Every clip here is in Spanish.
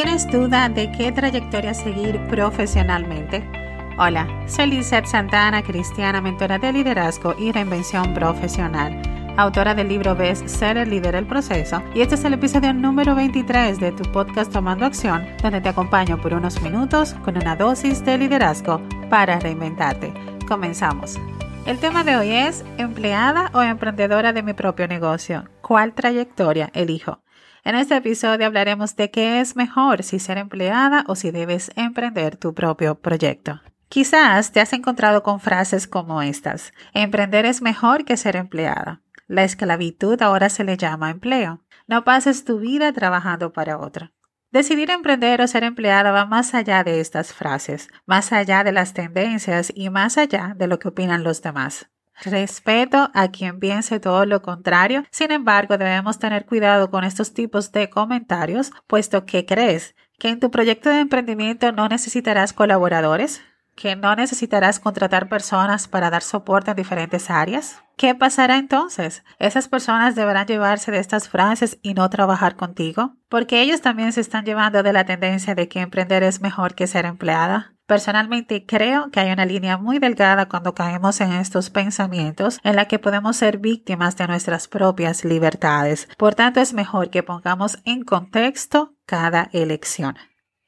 ¿Tienes duda de qué trayectoria seguir profesionalmente? Hola, soy Lizeth Santana, cristiana, mentora de liderazgo y reinvención profesional, autora del libro Best Seller Líder el Proceso, y este es el episodio número 23 de tu podcast Tomando Acción, donde te acompaño por unos minutos con una dosis de liderazgo para reinventarte. Comenzamos. El tema de hoy es empleada o emprendedora de mi propio negocio. ¿Cuál trayectoria elijo? En este episodio hablaremos de qué es mejor, si ser empleada o si debes emprender tu propio proyecto. Quizás te has encontrado con frases como estas. Emprender es mejor que ser empleada. La esclavitud ahora se le llama empleo. No pases tu vida trabajando para otro. Decidir emprender o ser empleada va más allá de estas frases, más allá de las tendencias y más allá de lo que opinan los demás. Respeto a quien piense todo lo contrario. Sin embargo, debemos tener cuidado con estos tipos de comentarios, puesto que crees que en tu proyecto de emprendimiento no necesitarás colaboradores, que no necesitarás contratar personas para dar soporte en diferentes áreas. ¿Qué pasará entonces? ¿Esas personas deberán llevarse de estas frases y no trabajar contigo? Porque ellos también se están llevando de la tendencia de que emprender es mejor que ser empleada. Personalmente creo que hay una línea muy delgada cuando caemos en estos pensamientos en la que podemos ser víctimas de nuestras propias libertades. Por tanto, es mejor que pongamos en contexto cada elección.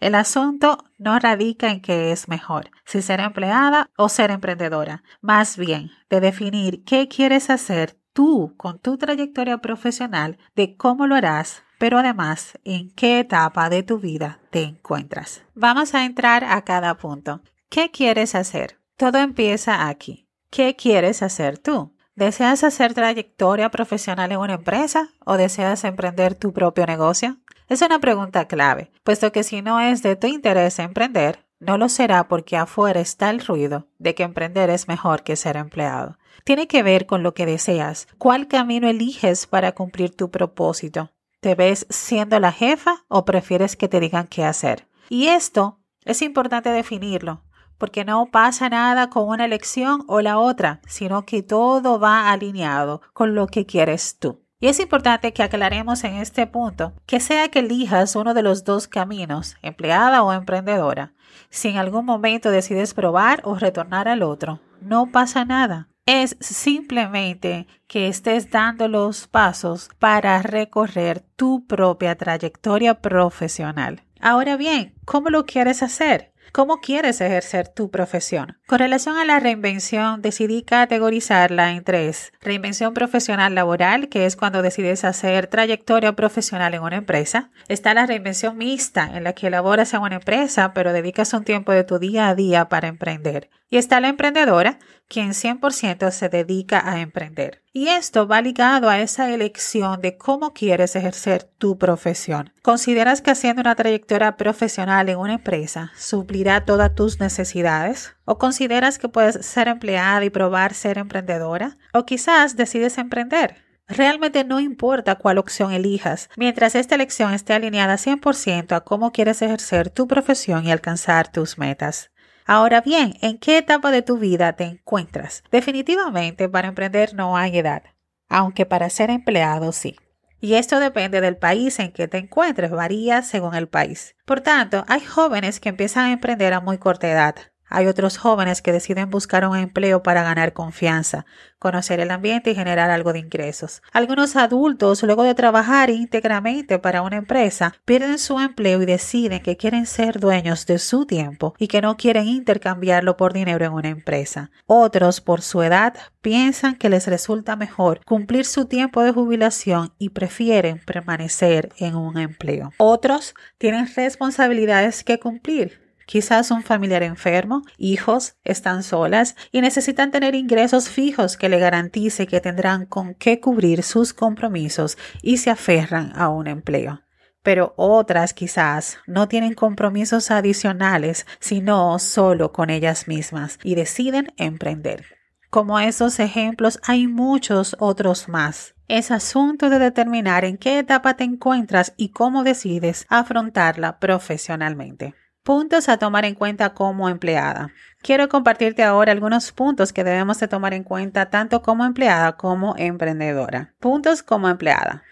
El asunto no radica en qué es mejor, si ser empleada o ser emprendedora, más bien de definir qué quieres hacer tú con tu trayectoria profesional, de cómo lo harás, pero además en qué etapa de tu vida te encuentras. Vamos a entrar a cada punto. ¿Qué quieres hacer? Todo empieza aquí. ¿Qué quieres hacer tú? ¿Deseas hacer trayectoria profesional en una empresa o deseas emprender tu propio negocio? Es una pregunta clave, puesto que si no es de tu interés emprender, no lo será porque afuera está el ruido de que emprender es mejor que ser empleado. Tiene que ver con lo que deseas, cuál camino eliges para cumplir tu propósito. ¿Te ves siendo la jefa o prefieres que te digan qué hacer? Y esto es importante definirlo, porque no pasa nada con una elección o la otra, sino que todo va alineado con lo que quieres tú. Y es importante que aclaremos en este punto que sea que elijas uno de los dos caminos, empleada o emprendedora, si en algún momento decides probar o retornar al otro, no pasa nada es simplemente que estés dando los pasos para recorrer tu propia trayectoria profesional. Ahora bien, ¿cómo lo quieres hacer? ¿Cómo quieres ejercer tu profesión? Con relación a la reinvención, decidí categorizarla en tres. Reinvención profesional laboral, que es cuando decides hacer trayectoria profesional en una empresa. Está la reinvención mixta, en la que elaboras en una empresa, pero dedicas un tiempo de tu día a día para emprender. Y está la emprendedora, quien 100% se dedica a emprender. Y esto va ligado a esa elección de cómo quieres ejercer tu profesión. ¿Consideras que haciendo una trayectoria profesional en una empresa suplirá todas tus necesidades? ¿O consideras que puedes ser empleada y probar ser emprendedora? ¿O quizás decides emprender? Realmente no importa cuál opción elijas, mientras esta elección esté alineada 100% a cómo quieres ejercer tu profesión y alcanzar tus metas. Ahora bien, ¿en qué etapa de tu vida te encuentras? Definitivamente para emprender no hay edad, aunque para ser empleado sí. Y esto depende del país en que te encuentres, varía según el país. Por tanto, hay jóvenes que empiezan a emprender a muy corta edad, hay otros jóvenes que deciden buscar un empleo para ganar confianza, conocer el ambiente y generar algo de ingresos. Algunos adultos, luego de trabajar íntegramente para una empresa, pierden su empleo y deciden que quieren ser dueños de su tiempo y que no quieren intercambiarlo por dinero en una empresa. Otros, por su edad, piensan que les resulta mejor cumplir su tiempo de jubilación y prefieren permanecer en un empleo. Otros tienen responsabilidades que cumplir Quizás un familiar enfermo, hijos, están solas y necesitan tener ingresos fijos que le garantice que tendrán con qué cubrir sus compromisos y se aferran a un empleo. Pero otras quizás no tienen compromisos adicionales, sino solo con ellas mismas y deciden emprender. Como esos ejemplos hay muchos otros más. Es asunto de determinar en qué etapa te encuentras y cómo decides afrontarla profesionalmente. Puntos a tomar en cuenta como empleada. Quiero compartirte ahora algunos puntos que debemos de tomar en cuenta tanto como empleada como emprendedora. Puntos como empleada.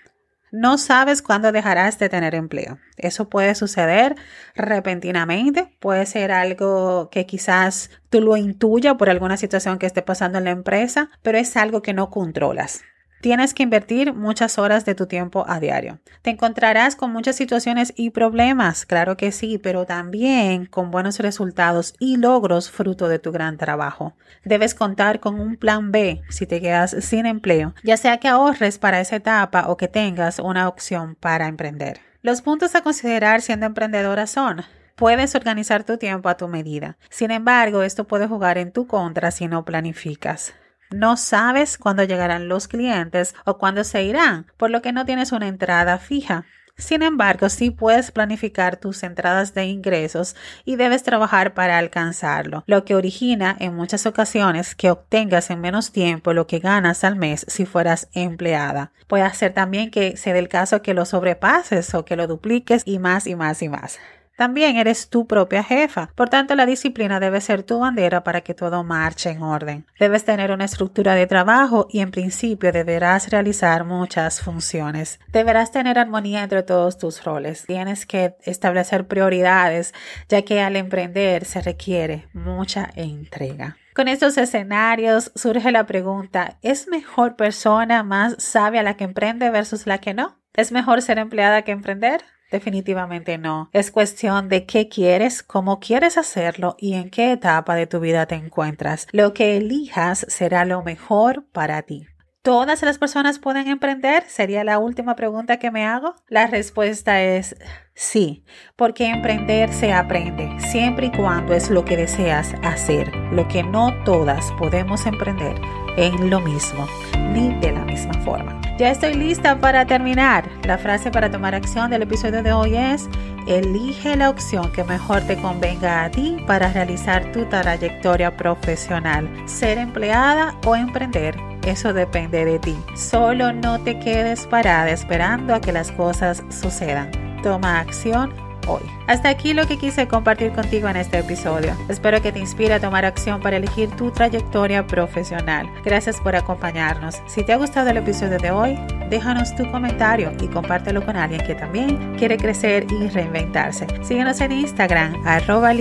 No sabes cuándo dejarás de tener empleo. Eso puede suceder repentinamente, puede ser algo que quizás tú lo intuyas por alguna situación que esté pasando en la empresa, pero es algo que no controlas. Tienes que invertir muchas horas de tu tiempo a diario. Te encontrarás con muchas situaciones y problemas, claro que sí, pero también con buenos resultados y logros fruto de tu gran trabajo. Debes contar con un plan B si te quedas sin empleo, ya sea que ahorres para esa etapa o que tengas una opción para emprender. Los puntos a considerar siendo emprendedora son Puedes organizar tu tiempo a tu medida. Sin embargo, esto puede jugar en tu contra si no planificas. No sabes cuándo llegarán los clientes o cuándo se irán, por lo que no tienes una entrada fija. Sin embargo, sí puedes planificar tus entradas de ingresos y debes trabajar para alcanzarlo, lo que origina en muchas ocasiones que obtengas en menos tiempo lo que ganas al mes si fueras empleada. Puede ser también que se dé el caso que lo sobrepases o que lo dupliques y más y más y más. También eres tu propia jefa, por tanto la disciplina debe ser tu bandera para que todo marche en orden. Debes tener una estructura de trabajo y en principio deberás realizar muchas funciones. Deberás tener armonía entre todos tus roles. Tienes que establecer prioridades, ya que al emprender se requiere mucha entrega. Con estos escenarios surge la pregunta, ¿es mejor persona más sabia la que emprende versus la que no? ¿Es mejor ser empleada que emprender? Definitivamente no. Es cuestión de qué quieres, cómo quieres hacerlo y en qué etapa de tu vida te encuentras. Lo que elijas será lo mejor para ti. ¿Todas las personas pueden emprender? Sería la última pregunta que me hago. La respuesta es sí, porque emprender se aprende siempre y cuando es lo que deseas hacer. Lo que no todas podemos emprender en lo mismo, ni de la misma forma. Ya estoy lista para terminar. La frase para tomar acción del episodio de hoy es, elige la opción que mejor te convenga a ti para realizar tu trayectoria profesional, ser empleada o emprender. Eso depende de ti. Solo no te quedes parada esperando a que las cosas sucedan. Toma acción hoy. Hasta aquí lo que quise compartir contigo en este episodio. Espero que te inspire a tomar acción para elegir tu trayectoria profesional. Gracias por acompañarnos. Si te ha gustado el episodio de hoy, déjanos tu comentario y compártelo con alguien que también quiere crecer y reinventarse. Síguenos en Instagram, arroba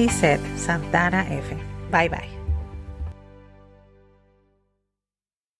Santana F. Bye bye.